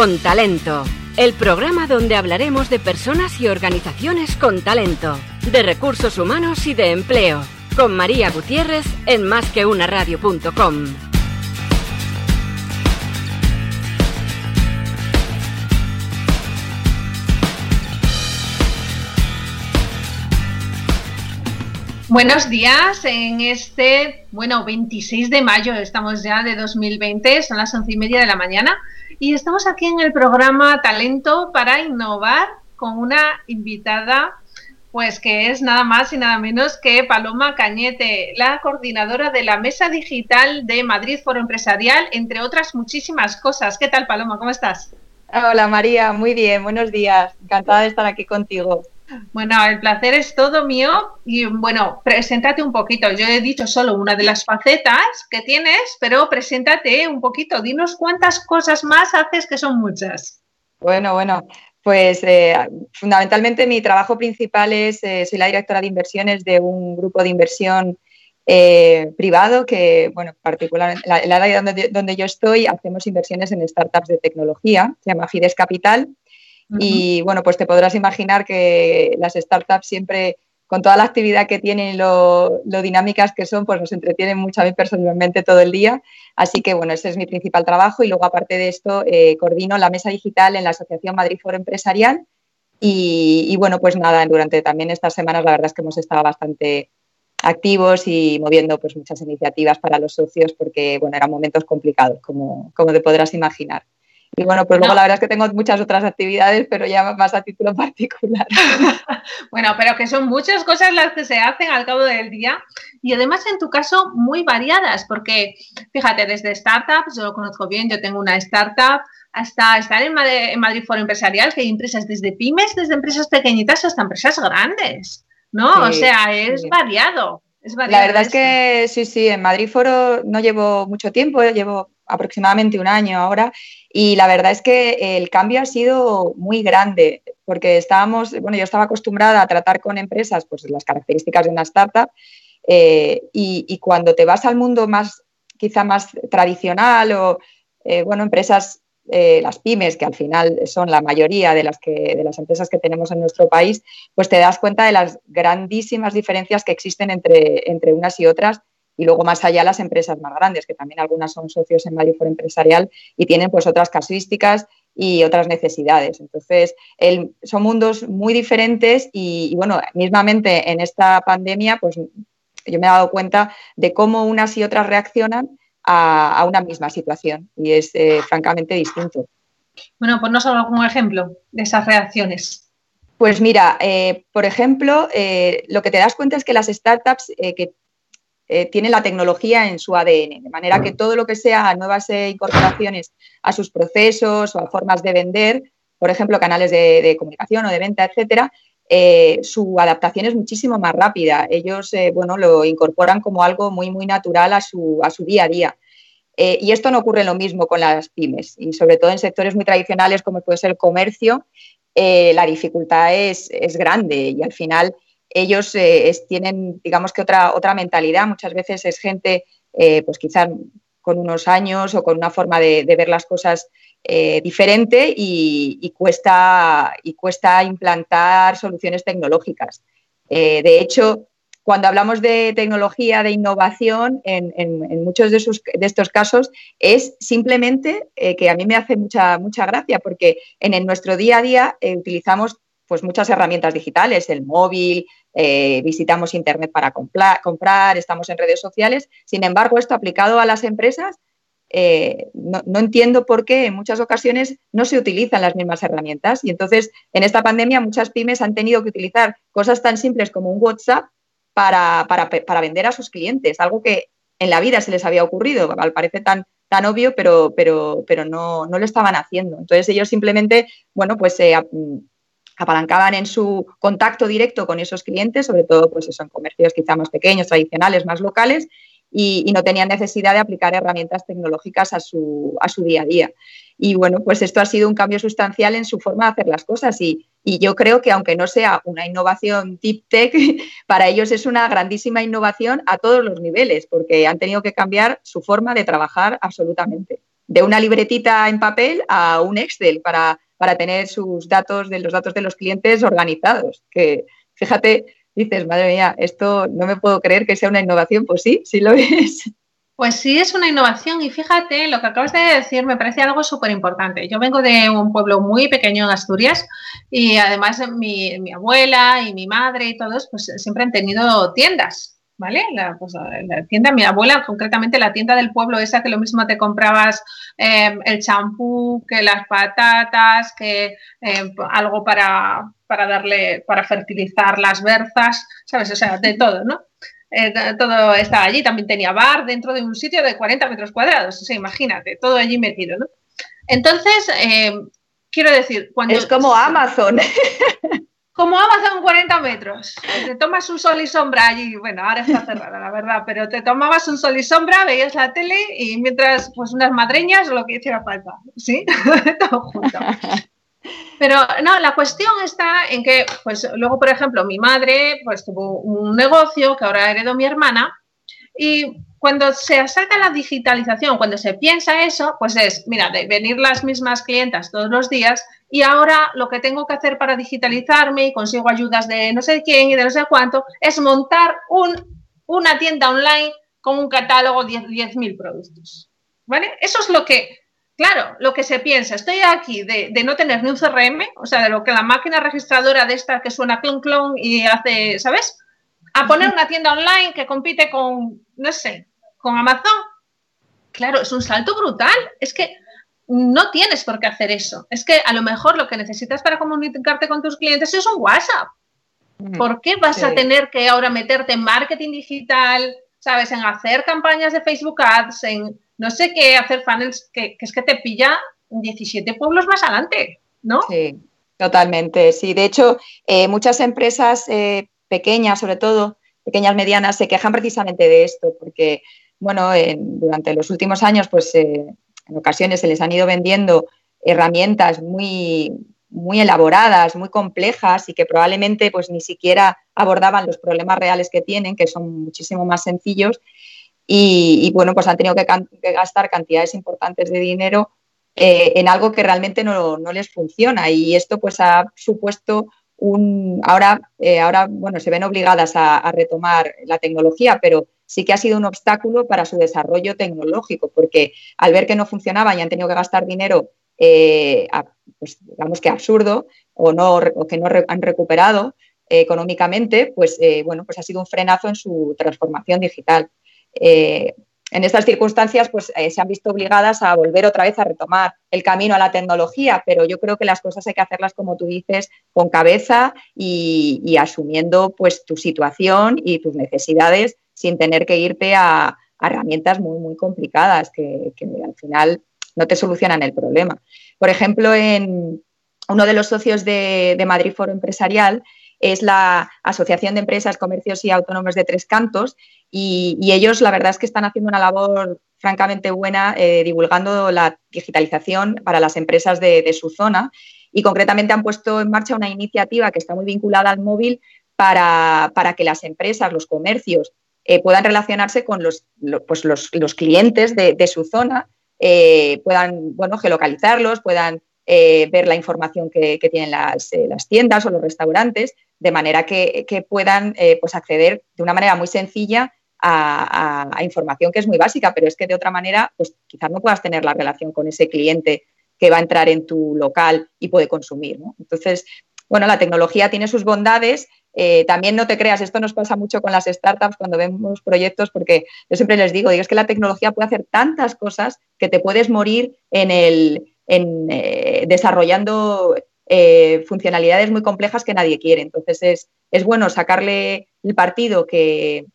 Con Talento, el programa donde hablaremos de personas y organizaciones con talento, de recursos humanos y de empleo, con María Gutiérrez en másqueunaradio.com. Buenos días en este, bueno, 26 de mayo, estamos ya de 2020, son las once y media de la mañana y estamos aquí en el programa Talento para Innovar con una invitada, pues que es nada más y nada menos que Paloma Cañete, la coordinadora de la Mesa Digital de Madrid Foro Empresarial, entre otras muchísimas cosas. ¿Qué tal, Paloma? ¿Cómo estás? Hola, María, muy bien, buenos días. Encantada de estar aquí contigo. Bueno, el placer es todo mío y bueno, preséntate un poquito. Yo he dicho solo una de las facetas que tienes, pero preséntate un poquito. Dinos cuántas cosas más haces que son muchas. Bueno, bueno, pues eh, fundamentalmente mi trabajo principal es, eh, soy la directora de inversiones de un grupo de inversión eh, privado que, bueno, particularmente en la área donde, donde yo estoy, hacemos inversiones en startups de tecnología, se llama Fides Capital y bueno, pues te podrás imaginar que las startups siempre, con toda la actividad que tienen y lo, dinámicas que son, pues nos entretienen mucho a mí personalmente todo el día. Así que bueno, ese es mi principal trabajo y luego aparte de esto, eh, coordino la mesa digital en la Asociación Madrid Foro Empresarial. Y, bueno, pues nada, durante también estas semanas la verdad es que hemos estado bastante activos y moviendo pues muchas iniciativas para los socios porque bueno, eran momentos complicados, como, como te podrás imaginar. Y bueno, pues luego la verdad es que tengo muchas otras actividades, pero ya más a título particular. bueno, pero que son muchas cosas las que se hacen al cabo del día y además en tu caso muy variadas, porque fíjate, desde startups, yo lo conozco bien, yo tengo una startup, hasta estar en Madrid, Foro Empresarial, que hay empresas desde pymes, desde empresas pequeñitas hasta empresas grandes, ¿no? o sea, es variado. Es variado la verdad es que sí, sí, en Madrid Foro no llevo mucho tiempo, llevo aproximadamente un año ahora y la verdad es que el cambio ha sido muy grande porque estábamos, bueno, yo estaba acostumbrada a tratar con empresas, pues las características de una startup eh, y, cuando te vas al mundo más, quizá más tradicional o, eh, bueno, empresas, eh, las pymes, que al final son la mayoría de las, que, de las empresas que tenemos en nuestro país, pues te das cuenta de las grandísimas diferencias que existen entre, entre unas y otras y luego más allá las empresas más grandes, que también algunas son socios en Madrid Empresarial y tienen pues otras casuísticas y otras necesidades. Entonces, son mundos muy diferentes y, bueno, mismamente en esta pandemia, pues yo me he dado cuenta de cómo unas y otras reaccionan a, una misma situación y es eh, francamente distinto. Bueno, pues no solo algún ejemplo de esas reacciones. Pues mira, eh, por ejemplo, eh, lo que te das cuenta es que las startups que eh, tiene la tecnología en su ADN, de manera que todo lo que sea nuevas eh, incorporaciones a sus procesos o a formas de vender, por ejemplo, canales de, comunicación o de venta, etcétera, eh, su adaptación es muchísimo más rápida. Ellos, bueno, lo incorporan como algo muy, muy natural a su, a su día a día. y esto no ocurre lo mismo con las pymes y sobre todo en sectores muy tradicionales como puede ser el comercio, la dificultad es, es grande y al final ellos eh, tienen, digamos que otra, otra mentalidad. Muchas veces es gente, eh, pues quizás con unos años o con una forma de, ver las cosas eh, diferente y, cuesta, y cuesta implantar soluciones tecnológicas. de hecho, cuando hablamos de tecnología, de innovación, en, muchos de, de, estos casos es simplemente que a mí me hace mucha, mucha gracia porque en, nuestro día a día utilizamos pues muchas herramientas digitales, el móvil, eh, visitamos Internet para comprar, estamos en redes sociales. Sin embargo, esto aplicado a las empresas, eh, no, entiendo por qué en muchas ocasiones no se utilizan las mismas herramientas. Y entonces, en esta pandemia, muchas pymes han tenido que utilizar cosas tan simples como un WhatsApp para, vender a sus clientes, algo que en la vida se les había ocurrido, al parece tan, tan obvio, pero, pero, pero no, no, lo estaban haciendo. Entonces ellos simplemente, bueno, pues se apalancaban en su contacto directo con esos clientes, sobre todo pues eso, en comercios quizá más pequeños, tradicionales, más locales, y, no tenían necesidad de aplicar herramientas tecnológicas a su, día a día. Y bueno, pues esto ha sido un cambio sustancial en su forma de hacer las cosas y, y yo creo que aunque no sea una innovación deep tech, para ellos es una grandísima innovación a todos los niveles, porque han tenido que cambiar su forma de trabajar absolutamente. De una libretita en papel a un Excel para, para tener sus datos, de los datos de los clientes organizados. Que fíjate, dices, madre mía, esto no me puedo creer que sea una innovación. Pues sí, sí lo es. Pues sí, es una innovación y fíjate, lo que acabas de decir me parece algo súper importante. Yo vengo de un pueblo muy pequeño en Asturias y además mi, mi, abuela y mi madre y todos pues siempre han tenido tiendas, ¿vale? La, pues, la, tienda, mi abuela, concretamente la tienda del pueblo esa que lo mismo te comprabas eh, el champú, que las patatas, que eh, algo para, para darle, para fertilizar las berzas, ¿sabes? O sea, de todo, ¿no? Eh, todo estaba allí, también tenía bar dentro de un sitio de 40 metros cuadrados, o sea, imagínate, todo allí metido, ¿no? Entonces, eh, quiero decir, cuando... Es como Amazon. Como Amazon 40 metros. Te tomas un sol y sombra allí, bueno, ahora está cerrada, la verdad, pero te tomabas un sol y sombra, veías la tele y mientras, pues unas madreñas o lo que hiciera falta, ¿sí? todo junto. Pero no, la cuestión está en que, pues luego, por ejemplo, mi madre pues tuvo un negocio que ahora heredó mi hermana y cuando se asalta la digitalización, cuando se piensa eso, pues es, mira, de venir las mismas clientas todos los días y ahora lo que tengo que hacer para digitalizarme y consigo ayudas de no sé quién y de no sé cuánto, es montar un, una tienda online con un catálogo de 10.000 productos. ¿Vale? Eso es lo que Claro, lo que se piensa, estoy aquí de, no tener ni un CRM, o sea, de lo que la máquina registradora de esta que suena clon clon y hace, ¿sabes? A poner una tienda online que compite con, no sé, con Amazon. Claro, es un salto brutal. Es que no tienes por qué hacer eso. Es que a lo mejor lo que necesitas para comunicarte con tus clientes es un WhatsApp. Mm, ¿Por qué vas a tener que ahora meterte en marketing digital, sabes, en hacer campañas de Facebook Ads, en no sé qué hacer funnels, que, es que te pilla 17 pueblos más adelante, ¿no? Sí, totalmente. Sí, de hecho, eh, muchas empresas eh, pequeñas, sobre todo, pequeñas, medianas, se quejan precisamente de esto, porque, bueno, durante los últimos años, pues eh, en ocasiones se les han ido vendiendo herramientas muy, muy elaboradas, muy complejas y que probablemente pues ni siquiera abordaban los problemas reales que tienen, que son muchísimo más sencillos. Y, bueno, pues han tenido que, gastar cantidades importantes de dinero eh, en algo que realmente no, les funciona. Y esto pues ha supuesto un, ahora, eh, ahora bueno, se ven obligadas a, retomar la tecnología, pero sí que ha sido un obstáculo para su desarrollo tecnológico, porque al ver que no funcionaba y han tenido que gastar dinero, eh, pues digamos que absurdo, o, no, o que no han recuperado económicamente, pues bueno, pues ha sido un frenazo en su transformación digital. Eh, en estas circunstancias pues, eh, se han visto obligadas a volver otra vez a retomar el camino a la tecnología, pero yo creo que las cosas hay que hacerlas, como tú dices, con cabeza y, asumiendo pues, tu situación y tus necesidades sin tener que irte a, herramientas muy, muy complicadas que, al final no te solucionan el problema. Por ejemplo, en uno de los socios de, de Madrid Foro Empresarial es la Asociación de Empresas, Comercios y Autónomos de Tres Cantos y, ellos la verdad es que están haciendo una labor francamente buena eh, divulgando la digitalización para las empresas de, su zona y concretamente han puesto en marcha una iniciativa que está muy vinculada al móvil para, que las empresas, los comercios, eh, puedan relacionarse con los, pues los, clientes de, su zona, eh, puedan bueno, geolocalizarlos, puedan ver la información que, tienen las, tiendas o los restaurantes, de manera que, puedan pues acceder de una manera muy sencilla a, información que es muy básica, pero es que de otra manera, pues quizás no puedas tener la relación con ese cliente que va a entrar en tu local y puede consumir. Entonces, bueno, la tecnología tiene sus bondades. Eh, también no te creas, esto nos pasa mucho con las startups cuando vemos proyectos, porque yo siempre les digo, digo, es que la tecnología puede hacer tantas cosas que te puedes morir en el, eh, desarrollando eh, funcionalidades muy complejas que nadie quiere. Entonces es, es bueno sacarle el partido que,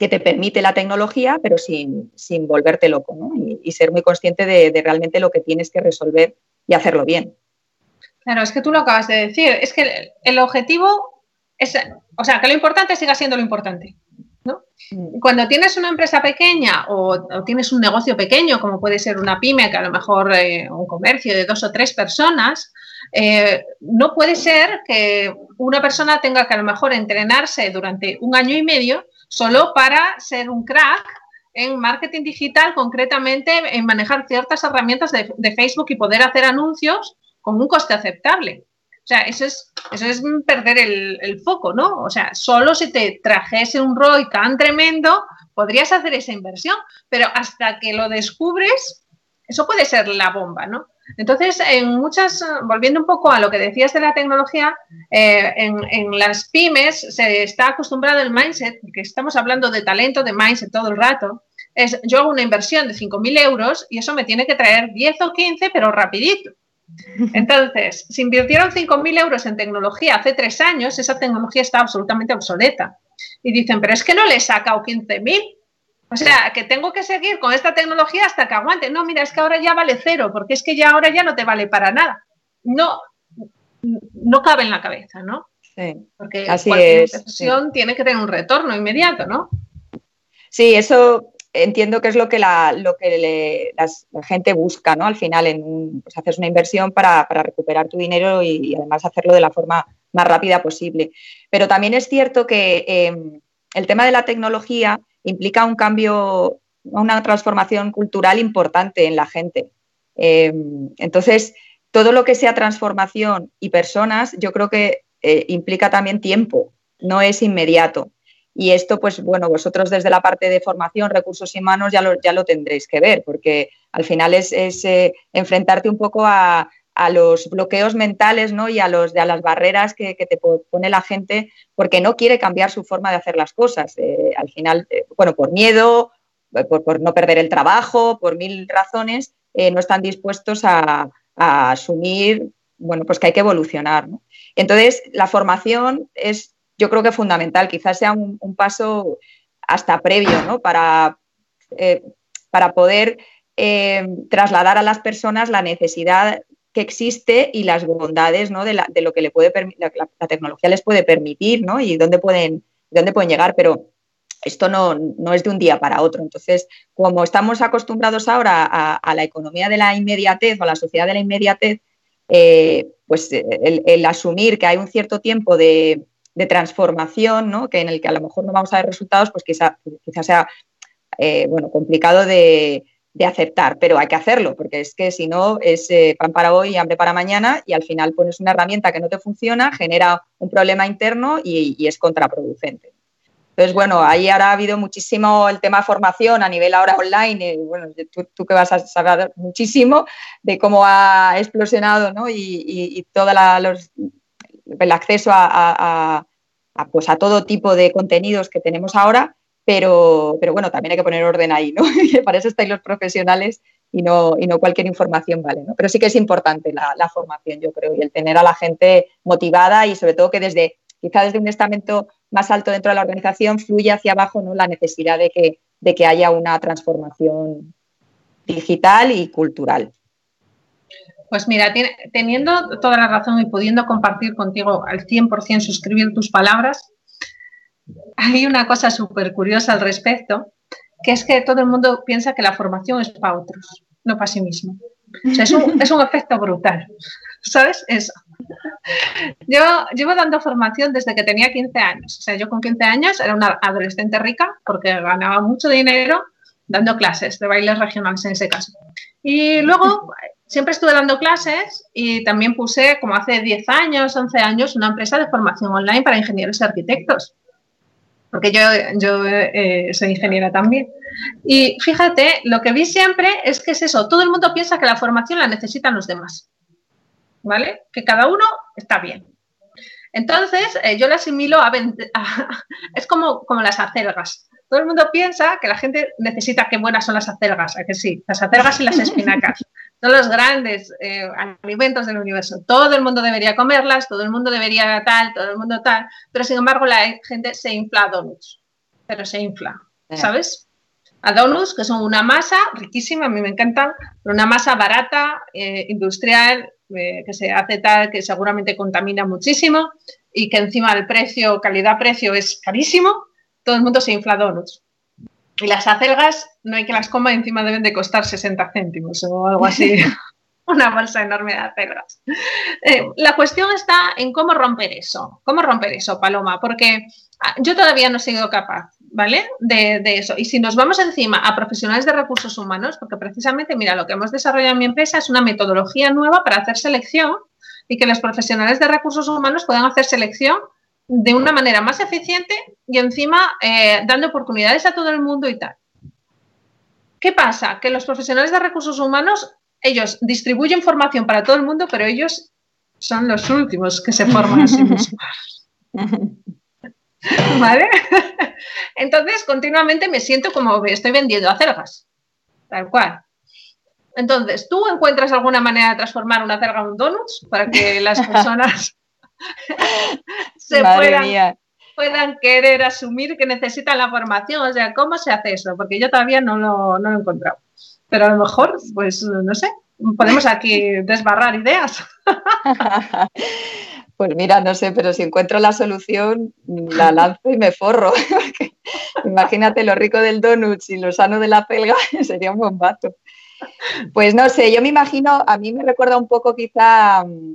que te permite la tecnología, pero sin, volverte loco ¿no? y, ser muy consciente de, realmente lo que tienes que resolver y hacerlo bien. Claro, es que tú lo acabas de decir, es que el, objetivo es, o sea, que lo importante siga siendo lo importante. Cuando tienes una empresa pequeña o, tienes un negocio pequeño, como puede ser una pyme, que a lo mejor eh, un comercio de dos o tres personas, eh, no puede ser que una persona tenga que a lo mejor entrenarse durante un año y medio solo para ser un crack en marketing digital, concretamente en manejar ciertas herramientas de, Facebook y poder hacer anuncios con un coste aceptable. Sea, eso es, eso es perder el, foco, ¿no? O sea, solo si te trajese un ROI tan tremendo, podrías hacer esa inversión, pero hasta que lo descubres, eso puede ser la bomba, ¿no? Entonces, en muchas, volviendo un poco a lo que decías de la tecnología, eh, en, las pymes se está acostumbrado el mindset, porque estamos hablando de talento, de mindset todo el rato, es yo hago una inversión de 5.000 euros y eso me tiene que traer 10 o 15, pero rapidito. Entonces, si invirtieron 5.000 euros en tecnología hace tres años, esa tecnología está absolutamente obsoleta. Y dicen, pero es que no le he sacado 15.000. O sea, que tengo que seguir con esta tecnología hasta que aguante. No, mira, es que ahora ya vale cero, porque es que ya ahora ya no te vale para nada. No, no cabe en la cabeza, ¿no? Sí. Porque Así cualquier inversión tiene que tener un retorno inmediato, ¿no? Sí, eso entiendo que es lo que la, lo que la gente busca, ¿no? Al final, pues haces una inversión para, recuperar tu dinero y, además hacerlo de la forma más rápida posible. Pero también es cierto que em, el tema de la tecnología implica un cambio, una transformación cultural importante en la gente. Em, entonces, todo lo que sea transformación y personas, yo creo que eh, implica también tiempo, no es inmediato. Y esto, pues bueno, vosotros desde la parte de formación, recursos humanos, ya lo, ya lo tendréis que ver, porque al final es, eh, enfrentarte un poco a, los bloqueos mentales ¿no? y a, los, a las barreras que, te pone la gente porque no quiere cambiar su forma de hacer las cosas. Eh, al final, eh, bueno, por miedo, por, no perder el trabajo, por mil razones, no están dispuestos a, a, asumir, bueno, pues que hay que evolucionar. Entonces, la formación es yo creo que fundamental, quizás sea un, paso hasta previo, ¿no? Para, eh, para poder eh, trasladar a las personas la necesidad que existe y las bondades ¿no? de, lo que le puede la, la, tecnología les puede permitir ¿no? y dónde pueden, dónde pueden llegar, pero esto no, es de un día para otro. Entonces, como estamos acostumbrados ahora a, la economía de la inmediatez o a la sociedad de la inmediatez, eh, pues el, asumir que hay un cierto tiempo de, de transformación, ¿no? que en el que a lo mejor no vamos a ver resultados, pues quizá, quizá sea eh, bueno, complicado de, aceptar, pero hay que hacerlo, porque es que si no es eh, pan para hoy y hambre para mañana y al final pones una herramienta que no te funciona, genera un problema interno y, es contraproducente. Entonces, bueno, ahí ahora ha habido muchísimo el tema formación a nivel ahora online, y, bueno, tú, que vas a saber muchísimo de cómo ha explosionado ¿no? y, y, todo el acceso a, pues a todo tipo de contenidos que tenemos ahora, pero, pero bueno, también hay que poner orden ahí, ¿no? Para eso estáis los profesionales y no, y no cualquier información vale, ¿no? Pero sí que es importante la, formación, yo creo, y el tener a la gente motivada y sobre todo que desde, quizá desde un estamento más alto dentro de la organización fluya hacia abajo ¿no? la necesidad de que, de que haya una transformación digital y cultural. Pues mira, teniendo toda la razón y pudiendo compartir contigo al 100% suscribir tus palabras, hay una cosa súper curiosa al respecto, que es que todo el mundo piensa que la formación es para otros, no para sí mismo. es, un, es un efecto brutal, ¿sabes? Eso. Yo llevo dando formación desde que tenía 15 años. O sea, yo con 15 años era una adolescente rica porque ganaba mucho dinero dando clases de bailes regionales en ese caso. Y luego siempre estuve dando clases y también puse, como hace 10 años, 11 años, una empresa de formación online para ingenieros y arquitectos. Porque yo, eh, soy ingeniera también. Y fíjate, lo que vi siempre es que es eso, todo el mundo piensa que la formación la necesitan los demás. ¿Vale? Que cada uno está bien. Entonces, eh, yo la asimilo a, a, es como, como las acelgas todo el mundo piensa que la gente necesita qué buenas son las acelgas, ¿a que sí? Las acelgas y las espinacas son los grandes eh, alimentos del universo. Todo el mundo debería comerlas, todo el mundo debería tal, todo el mundo tal, pero sin embargo la gente se infla donuts, pero se infla, ¿sabes? A donuts, que son una masa riquísima, a mí me encantan, pero una masa barata, eh, industrial, eh, que se hace tal, que seguramente contamina muchísimo y que encima el precio, calidad-precio es carísimo todo el mundo se infla donuts. Y las acelgas no hay que las coma, encima deben de costar 60 céntimos o algo así. Una bolsa enorme de acelgas. Eh, la cuestión está en cómo romper eso. ¿Cómo romper eso, Paloma? Porque ah, yo todavía no he sido capaz. ¿vale? De, eso. Y si nos vamos encima a profesionales de recursos humanos, porque precisamente, mira, lo que hemos desarrollado en mi empresa es una metodología nueva para hacer selección y que los profesionales de recursos humanos puedan hacer selección de una manera más eficiente y encima eh, dando oportunidades a todo el mundo y tal. ¿Qué pasa? Que los profesionales de recursos humanos, ellos distribuyen formación para todo el mundo, pero ellos son los últimos que se forman a sí mismos. ¿Vale? Entonces, continuamente me siento como estoy vendiendo acelgas, tal cual. Entonces, ¿tú encuentras alguna manera de transformar una acelga en un donut para que las personas se puedan, querer asumir que necesitan la formación? O sea, ¿cómo se hace eso? Porque yo todavía no lo, no lo he encontrado. Pero a lo mejor, pues, no sé, podemos aquí desbarrar ideas. Pues mira, no sé, pero si encuentro la solución, la lanzo y me forro. Imagínate lo rico del donut y lo sano de la pelga, sería un bombazo. Pues no sé, yo me imagino, a mí me recuerda un poco quizá mm,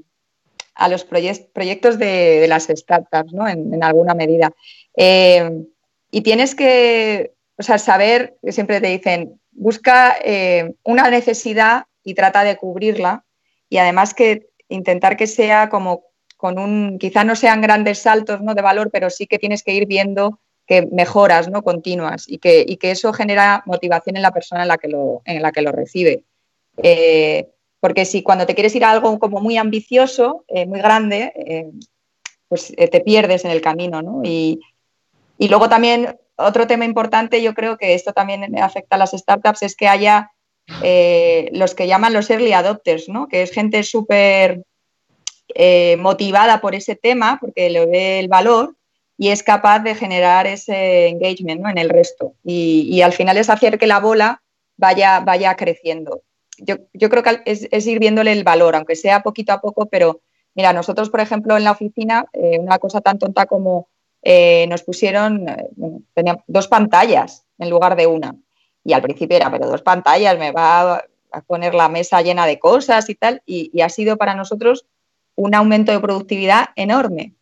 a los proyectos de, las startups, ¿no? En, alguna medida. Eh, y tienes que, o sea, saber, siempre te dicen, busca eh, una necesidad y trata de cubrirla y además que intentar que sea como con un, quizá no sean grandes saltos ¿no? de valor, pero sí que tienes que ir viendo que mejoras ¿no? continuas y que, que eso genera motivación en la persona en la que lo, en la que lo recibe. Eh, porque si cuando te quieres ir a algo como muy ambicioso, eh, muy grande, eh, pues te pierdes en el camino. ¿no? Y, y, luego también otro tema importante, yo creo que esto también afecta a las startups, es que haya los que llaman los early adopters, ¿no? que es gente súper eh, motivada por ese tema, porque le ve el valor y es capaz de generar ese engagement en el resto. Y, al final es hacer que la bola vaya, vaya creciendo. Yo, creo que es, ir viéndole el valor, aunque sea poquito a poco, pero mira, nosotros, por ejemplo, en la oficina, eh, una cosa tan tonta como eh, nos pusieron dos pantallas en lugar de una. Y al principio era, pero dos pantallas, me va a poner la mesa llena de cosas y tal. y ha sido para nosotros un aumento de productividad enorme.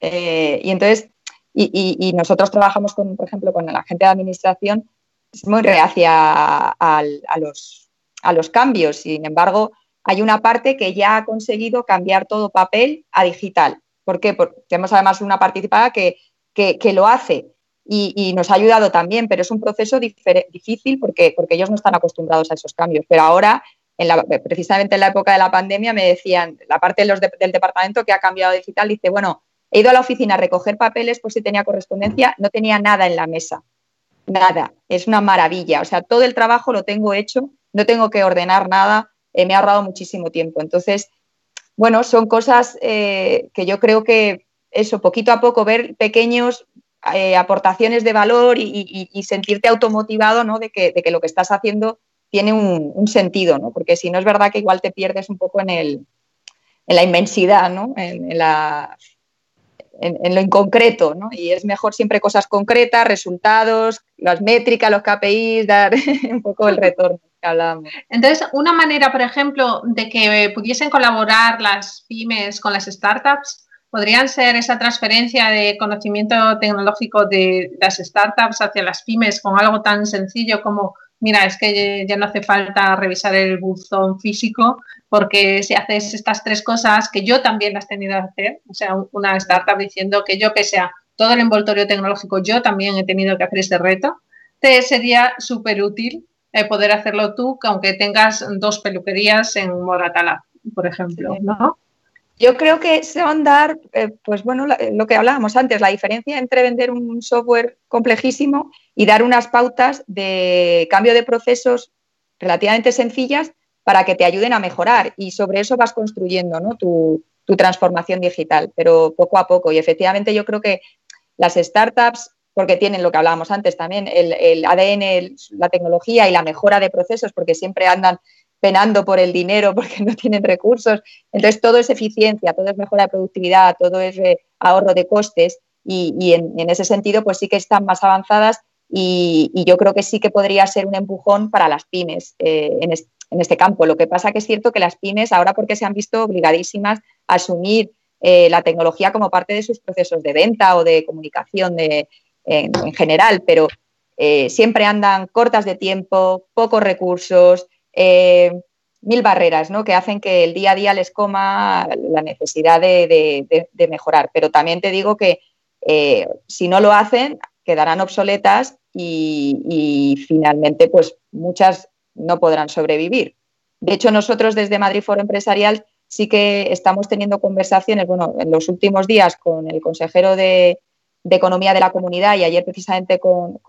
Eh, y entonces, y, nosotros trabajamos, con, por ejemplo, con la gente de administración, es muy reacia a, los, a los cambios. Sin embargo, hay una parte que ya ha conseguido cambiar todo papel a digital. ¿Por qué? Porque tenemos además una participada que, que, lo hace y, nos ha ayudado también, pero es un proceso difícil porque, porque ellos no están acostumbrados a esos cambios. Pero ahora precisamente en la época de la pandemia me decían, la parte de los del departamento que ha cambiado digital, dice, bueno, he ido a la oficina a recoger papeles por si tenía correspondencia, no tenía nada en la mesa, nada, es una maravilla, o sea, todo el trabajo lo tengo hecho, no tengo que ordenar nada, eh, me ha ahorrado muchísimo tiempo. Entonces, bueno, son cosas eh, que yo creo que eso, poquito a poco, ver pequeños eh, aportaciones de valor y, sentirte automotivado ¿no? de, que, de que lo que estás haciendo tiene un, sentido, ¿no? Porque si no es verdad que igual te pierdes un poco en, el, en la inmensidad, ¿no? En, la, en, lo inconcreto, ¿no? Y es mejor siempre cosas concretas, resultados, las métricas, los KPIs, dar un poco el retorno Entonces, una manera, por ejemplo, de que pudiesen colaborar las pymes con las startups, podrían ser esa transferencia de conocimiento tecnológico de las startups hacia las pymes con algo tan sencillo como mira, es que ya no hace falta revisar el buzón físico porque si haces estas tres cosas que yo también las he tenido que hacer, o sea, una startup diciendo que yo que sea todo el envoltorio tecnológico, yo también he tenido que hacer este reto, te sería súper útil eh, poder hacerlo tú, aunque tengas dos peluquerías en Moratala, por ejemplo, ¿no? Yo creo que se van a dar, eh, pues bueno, lo que hablábamos antes, la diferencia entre vender un software complejísimo y dar unas pautas de cambio de procesos relativamente sencillas para que te ayuden a mejorar y sobre eso vas construyendo tu, transformación digital, pero poco a poco. Y efectivamente yo creo que las startups, porque tienen lo que hablábamos antes también, el, ADN, la tecnología y la mejora de procesos, porque siempre andan penando por el dinero porque no tienen recursos. Entonces, todo es eficiencia, todo es mejora de productividad, todo es eh, ahorro de costes y, en, ese sentido, pues sí que están más avanzadas y, yo creo que sí que podría ser un empujón para las pymes eh, en, este campo. Lo que pasa que es cierto que las pymes ahora porque se han visto obligadísimas a asumir eh, la tecnología como parte de sus procesos de venta o de comunicación, de, en, general, pero eh, siempre andan cortas de tiempo, pocos recursos, eh, mil barreras ¿no? que hacen que el día a día les coma la necesidad de, mejorar. Pero también te digo que eh, si no lo hacen, quedarán obsoletas y, finalmente pues muchas no podrán sobrevivir. De hecho, nosotros desde Madrid Foro Empresarial sí que estamos teniendo conversaciones, bueno, en los últimos días con el consejero de, Economía de la Comunidad y ayer precisamente con,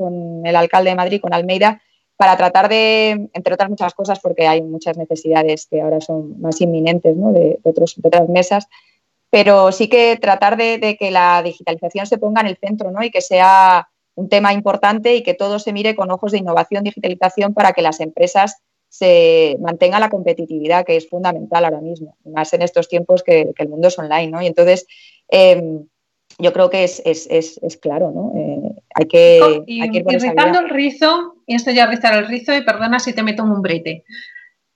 el alcalde de Madrid, con Almeida, para tratar de, entre otras muchas cosas, porque hay muchas necesidades que ahora son más inminentes ¿no? de, otros, otras mesas, pero sí que tratar de, que la digitalización se ponga en el centro ¿no? y que sea un tema importante y que todo se mire con ojos de innovación, digitalización, para que las empresas se mantenga la competitividad, que es fundamental ahora mismo, más en estos tiempos que, el mundo es online, ¿no? Y entonces, em, yo creo que es, claro, ¿no? Eh, hay que, y, rizando el rizo, y esto ya rizar el rizo, y perdona si te meto en un brete.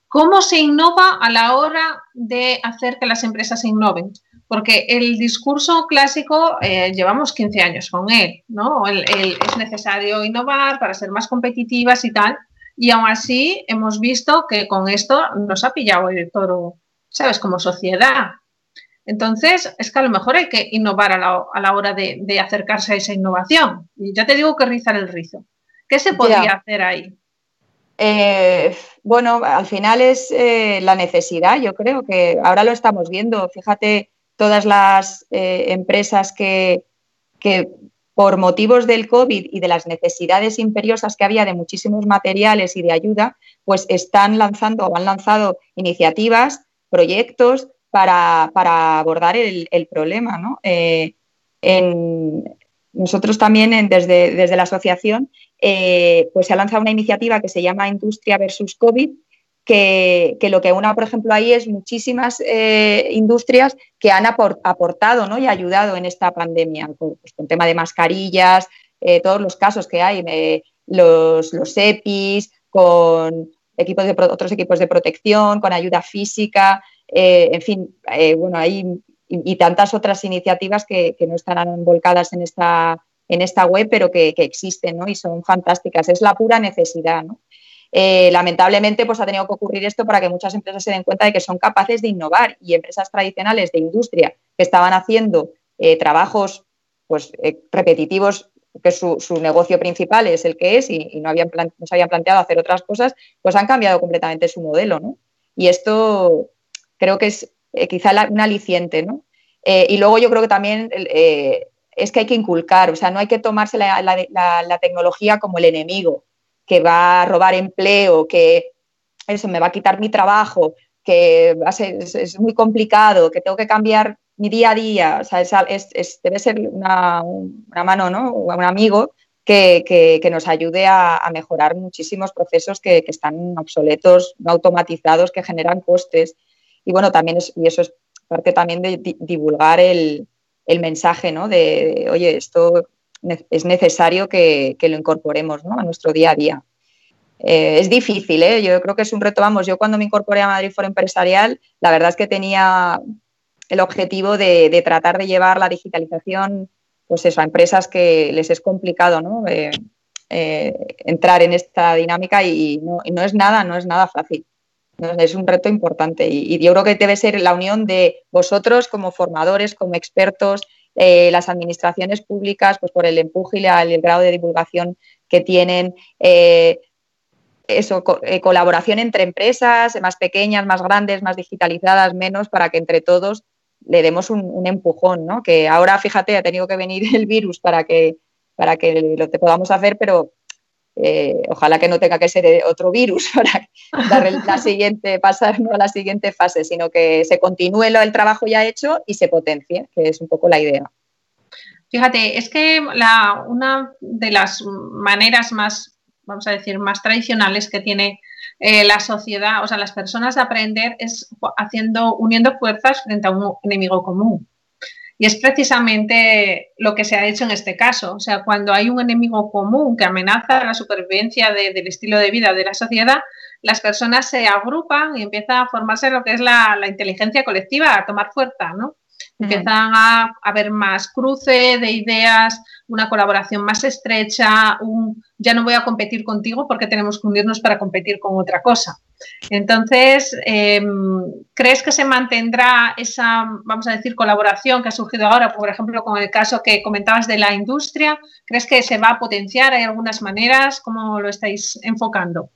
¿Cómo se innova a la hora de hacer que las empresas innoven? Porque el discurso clásico eh, llevamos 15 años con él, ¿no? es necesario innovar para ser más competitivas y tal, y aún así hemos visto que con esto nos ha pillado el toro, ¿sabes? Como sociedad. Entonces, es que a lo mejor hay que innovar a la, hora de, acercarse a esa innovación. Y ya te digo que rizar el rizo. ¿Qué se podría hacer ahí? Eh, bueno, al final es eh, la necesidad, yo creo que ahora lo estamos viendo. Fíjate, todas las eh, empresas que, por motivos del COVID y de las necesidades imperiosas que había de muchísimos materiales y de ayuda, pues están lanzando o han lanzado iniciativas, proyectos para, abordar el, problema. Eh, nosotros también desde, desde, la asociación eh, pues se ha lanzado una iniciativa que se llama Industria versus COVID, que, lo que una, por ejemplo, ahí es muchísimas eh, industrias que han aportado ¿no? y ayudado en esta pandemia, pues, con tema de mascarillas, todos los casos que hay, eh, los, los, EPIs, con equipos de, otros equipos de protección, con ayuda física, en fin, bueno, hay y, tantas otras iniciativas que, no estarán volcadas en esta, en esta web, pero que, existen ¿no? y son fantásticas. Es la pura necesidad. ¿no? Eh, lamentablemente, pues ha tenido que ocurrir esto para que muchas empresas se den cuenta de que son capaces de innovar y empresas tradicionales de industria que estaban haciendo eh, trabajos pues, eh, repetitivos, que su, negocio principal es el que es y, no, habían se habían planteado hacer otras cosas, pues han cambiado completamente su modelo. ¿no? Y esto creo que es quizá un aliciente. ¿no? y luego yo creo que también es que hay que inculcar, o sea, no hay que tomarse la tecnología como el enemigo que va a robar empleo, que eso me va a quitar mi trabajo, que es, muy complicado, que tengo que cambiar mi día a día. O sea, debe ser una, mano, ¿no? Un amigo que, nos ayude a, mejorar muchísimos procesos que, están obsoletos, no automatizados, que generan costes. Y bueno, también es, y eso es parte también de divulgar el, mensaje, ¿no? De, oye, esto es necesario que, lo incorporemos a nuestro día a día. Eh, es difícil, ¿eh? yo creo que es un reto. Vamos, yo cuando me incorporé a Madrid Foro Empresarial, la verdad es que tenía el objetivo de, tratar de llevar la digitalización pues eso, a empresas que les es complicado ¿no? Eh, entrar en esta dinámica y no, es nada, no es nada fácil. Es un reto importante y, yo creo que debe ser la unión de vosotros como formadores, como expertos, eh, las administraciones públicas, pues por el empuje y el, grado de divulgación que tienen. Eh, eso, eh, colaboración entre empresas, más pequeñas, más grandes, más digitalizadas, menos, para que entre todos le demos un, empujón, ¿no? Que ahora, fíjate, ha tenido que venir el virus para que, para que lo podamos hacer, pero eh, ojalá que no tenga que ser otro virus para dar la siguiente, pasar a la siguiente fase, sino que se continúe el trabajo ya hecho y se potencie, que es un poco la idea. Fíjate, es que una de las maneras más, vamos a decir, más tradicionales que tiene eh, la sociedad, o sea, las personas de aprender es haciendo, uniendo fuerzas frente a un enemigo común. Y es precisamente lo que se ha hecho en este caso. O sea, cuando hay un enemigo común que amenaza la supervivencia del estilo de vida de la sociedad, las personas se agrupan y empieza a formarse lo que es la, inteligencia colectiva, a tomar fuerza, ¿no? Empiezan a haber más cruce de ideas, una colaboración más estrecha, un ya no voy a competir contigo porque tenemos que unirnos para competir con otra cosa. Entonces, em, ¿crees que se mantendrá esa, vamos a decir, colaboración que ha surgido ahora, por ejemplo, con el caso que comentabas de la industria? ¿Crees que se va a potenciar? ¿Hay algunas maneras? ¿Cómo lo estáis enfocando?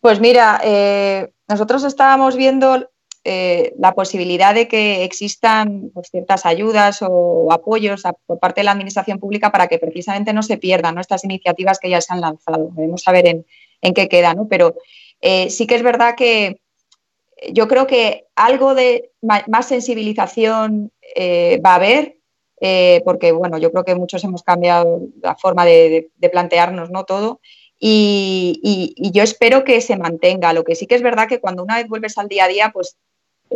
Pues mira, eh, nosotros estábamos viendo eh, la posibilidad de que existan pues, ciertas ayudas o, apoyos por parte de la Administración Pública para que precisamente no se pierdan estas iniciativas que ya se han lanzado. Debemos saber en, qué quedan, pero eh, sí que es verdad que yo creo que algo de más sensibilización eh, va a haber, porque bueno, yo creo que muchos hemos cambiado la forma de, plantearnos ¿no? todo. Y, y, yo espero que se mantenga. Lo que sí que es verdad que cuando una vez vuelves al día a día, pues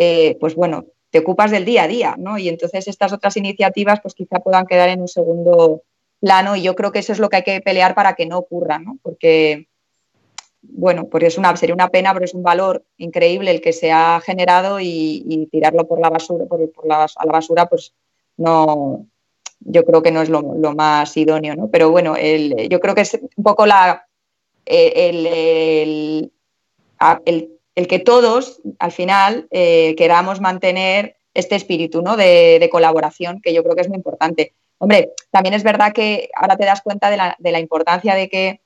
eh, pues bueno, te ocupas del día a día, ¿no? Y entonces estas otras iniciativas pues quizá puedan quedar en un segundo plano y yo creo que eso es lo que hay que pelear para que no ocurra, ¿no? Porque, bueno, pues es una, sería una pena, pero es un valor increíble el que se ha generado y, tirarlo por la basura, por, la, a la basura, pues no, yo creo que no es lo, más idóneo, ¿no? Pero bueno, yo creo que es un poco la, el, el, el el que todos, al final, eh, queramos mantener este espíritu ¿no? de, colaboración, que yo creo que es muy importante. Hombre, también es verdad que ahora te das cuenta de la, importancia de que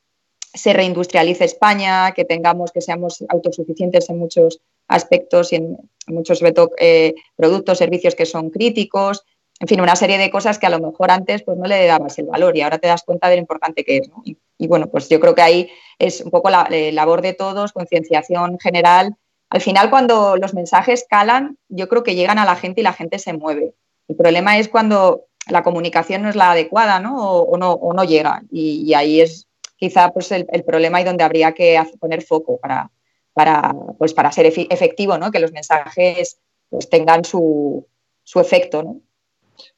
se reindustrialice España, que tengamos, que seamos autosuficientes en muchos aspectos y en muchos eh, productos, servicios que son críticos, en fin, una serie de cosas que a lo mejor antes pues no le dabas el valor y ahora te das cuenta de lo importante que es. Y, bueno, pues yo creo que ahí es un poco la labor de todos, concienciación general. Al final, cuando los mensajes calan, yo creo que llegan a la gente y la gente se mueve. El problema es cuando la comunicación no es la adecuada ¿no? O, no, o no llega. Y, ahí es quizá pues, el, problema y donde habría que poner foco para, para, pues, para ser efectivo, ¿no? que los mensajes pues, tengan su, su efecto. ¿no?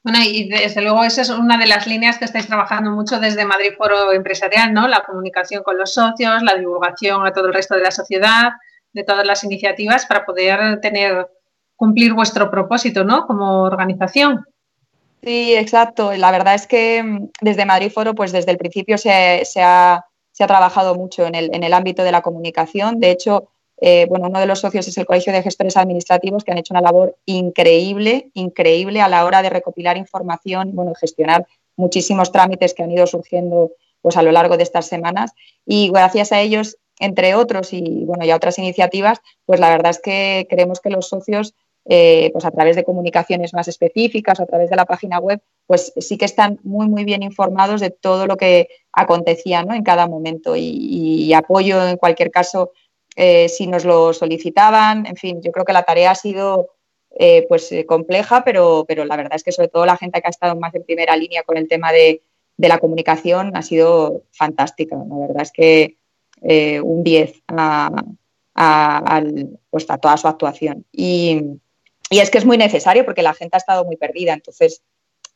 Bueno, y desde luego esa es una de las líneas que estáis trabajando mucho desde Madrid Foro Empresarial, ¿no? La comunicación con los socios, la divulgación a todo el resto de la sociedad, de todas las iniciativas para poder tener, cumplir vuestro propósito, ¿no? Como organización. Sí, exacto. La verdad es que mm, desde Madrid Foro, pues desde el principio se, ha, trabajado mucho en el, en el ámbito de la comunicación. De hecho, eh, bueno, uno de los socios es el Colegio de Gestores Administrativos, que han hecho una labor increíble, increíble a la hora de recopilar información, bueno, gestionar muchísimos trámites que han ido surgiendo pues, a lo largo de estas semanas. Y gracias a ellos, entre otros, y bueno, y a otras iniciativas, pues la verdad es que creemos que los socios, eh, pues a través de comunicaciones más específicas, a través de la página web, pues sí que están muy, muy bien informados de todo lo que acontecía en cada momento. y apoyo en cualquier caso eh, si nos lo solicitaban. En fin, yo creo que la tarea ha sido eh, pues eh, compleja, pero, pero la verdad es que sobre todo la gente que ha estado más en primera línea con el tema de, la comunicación ha sido fantástica. La verdad es que un 10 a, pues a toda su actuación. Y, es que es muy necesario porque la gente ha estado muy perdida. Entonces,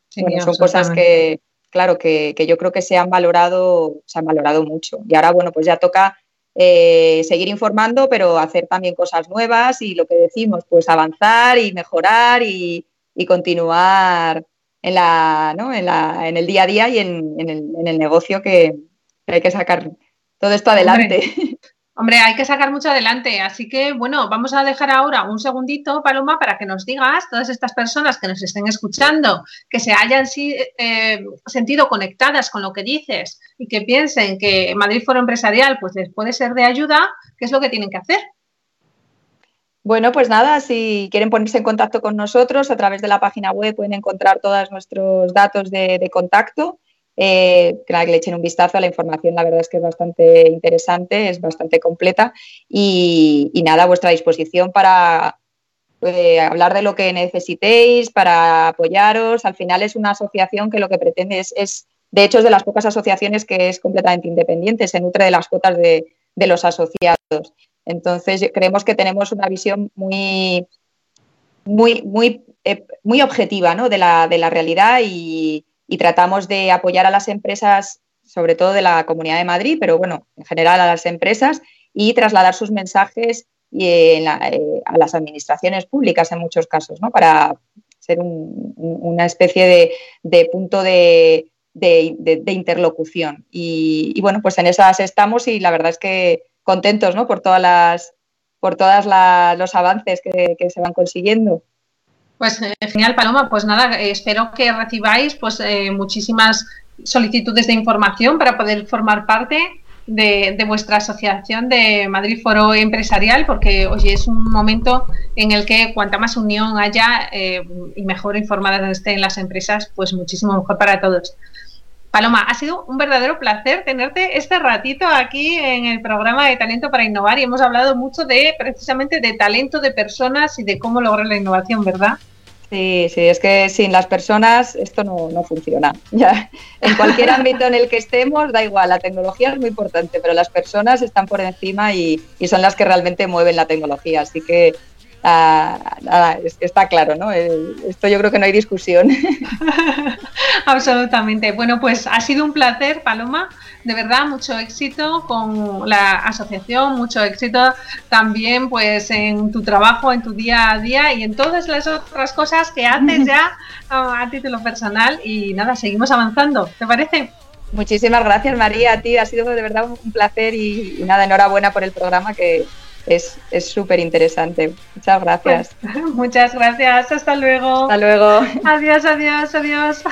son cosas que, claro, que, que, yo creo que se han valorado, se han valorado mucho. Y ahora, bueno, pues ya toca eh, seguir informando, pero hacer también cosas nuevas y lo que decimos, pues avanzar y mejorar y, continuar en, la, ¿no? en, la, en, el día a día y en, el, en el, negocio que, hay que sacar todo esto adelante. Hombre, hay que sacar mucho adelante, así que bueno, vamos a dejar ahora un segundito, Paloma, para que nos digas, todas estas personas que nos estén escuchando, que se hayan eh, sentido conectadas con lo que dices y que piensen que Madrid Foro Empresarial pues les puede ser de ayuda, ¿qué es lo que tienen que hacer? Bueno, pues nada, si quieren ponerse en contacto con nosotros a través de la página web pueden encontrar todos nuestros datos de contacto eh, que le echen un vistazo. La información, la verdad es que es bastante interesante, es bastante completa y, nada, a vuestra disposición para eh, hablar de lo que necesitéis, para apoyaros. Al final es una asociación que lo que pretende es, de hecho, es de las pocas asociaciones que es completamente independiente, se nutre de las cuotas de, los asociados. Entonces, creemos que tenemos una visión muy, muy, muy, eh, muy objetiva ¿no? de, la, de la realidad y, y tratamos de apoyar a las empresas, sobre todo de la Comunidad de Madrid, pero bueno, en general a las empresas y trasladar sus mensajes eh, a las administraciones públicas en muchos casos, ¿no? Para ser una especie de, punto de, interlocución. Y, bueno, pues en esas estamos y la verdad es que contentos ¿no? por todas las por todos los avances que, se van consiguiendo. Pues eh, genial, Paloma. Pues nada, eh, espero que recibáis pues eh, muchísimas solicitudes de información para poder formar parte de, vuestra asociación de Madrid Foro Empresarial, porque hoy es un momento en el que cuanta más unión haya y mejor informadas estén las empresas, pues muchísimo mejor para todos. Paloma, ha sido un verdadero placer tenerte este ratito aquí en el programa de Talento para Innovar y hemos hablado mucho de precisamente de talento de personas y de cómo lograr la innovación, ¿verdad? Sí, sí, es que sin las personas esto no, funciona. Ya, en cualquier ámbito en el que estemos, da igual, la tecnología es muy importante, pero las personas están por encima y, y son las que realmente mueven la tecnología. Así que Ah, está claro, ¿no? Esto yo creo que no hay discusión. Absolutamente. Bueno, pues ha sido un placer, Paloma. De verdad, mucho éxito con la asociación, mucho éxito también pues en tu trabajo, en tu día a día y en todas las otras cosas que haces ya a, título personal. Y nada, seguimos avanzando. ¿Te parece? Muchísimas gracias, María. A ti ha sido de verdad un placer y nada, enhorabuena por el programa que, es súper interesante. Muchas gracias. Pues, muchas gracias. Hasta luego. Hasta luego. Adiós, adiós, adiós.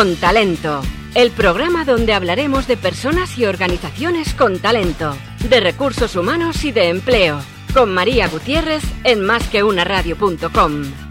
Con Talento, el programa donde hablaremos de personas y organizaciones con talento, de recursos humanos y de empleo, con María Gutiérrez en másqueunaradio.com.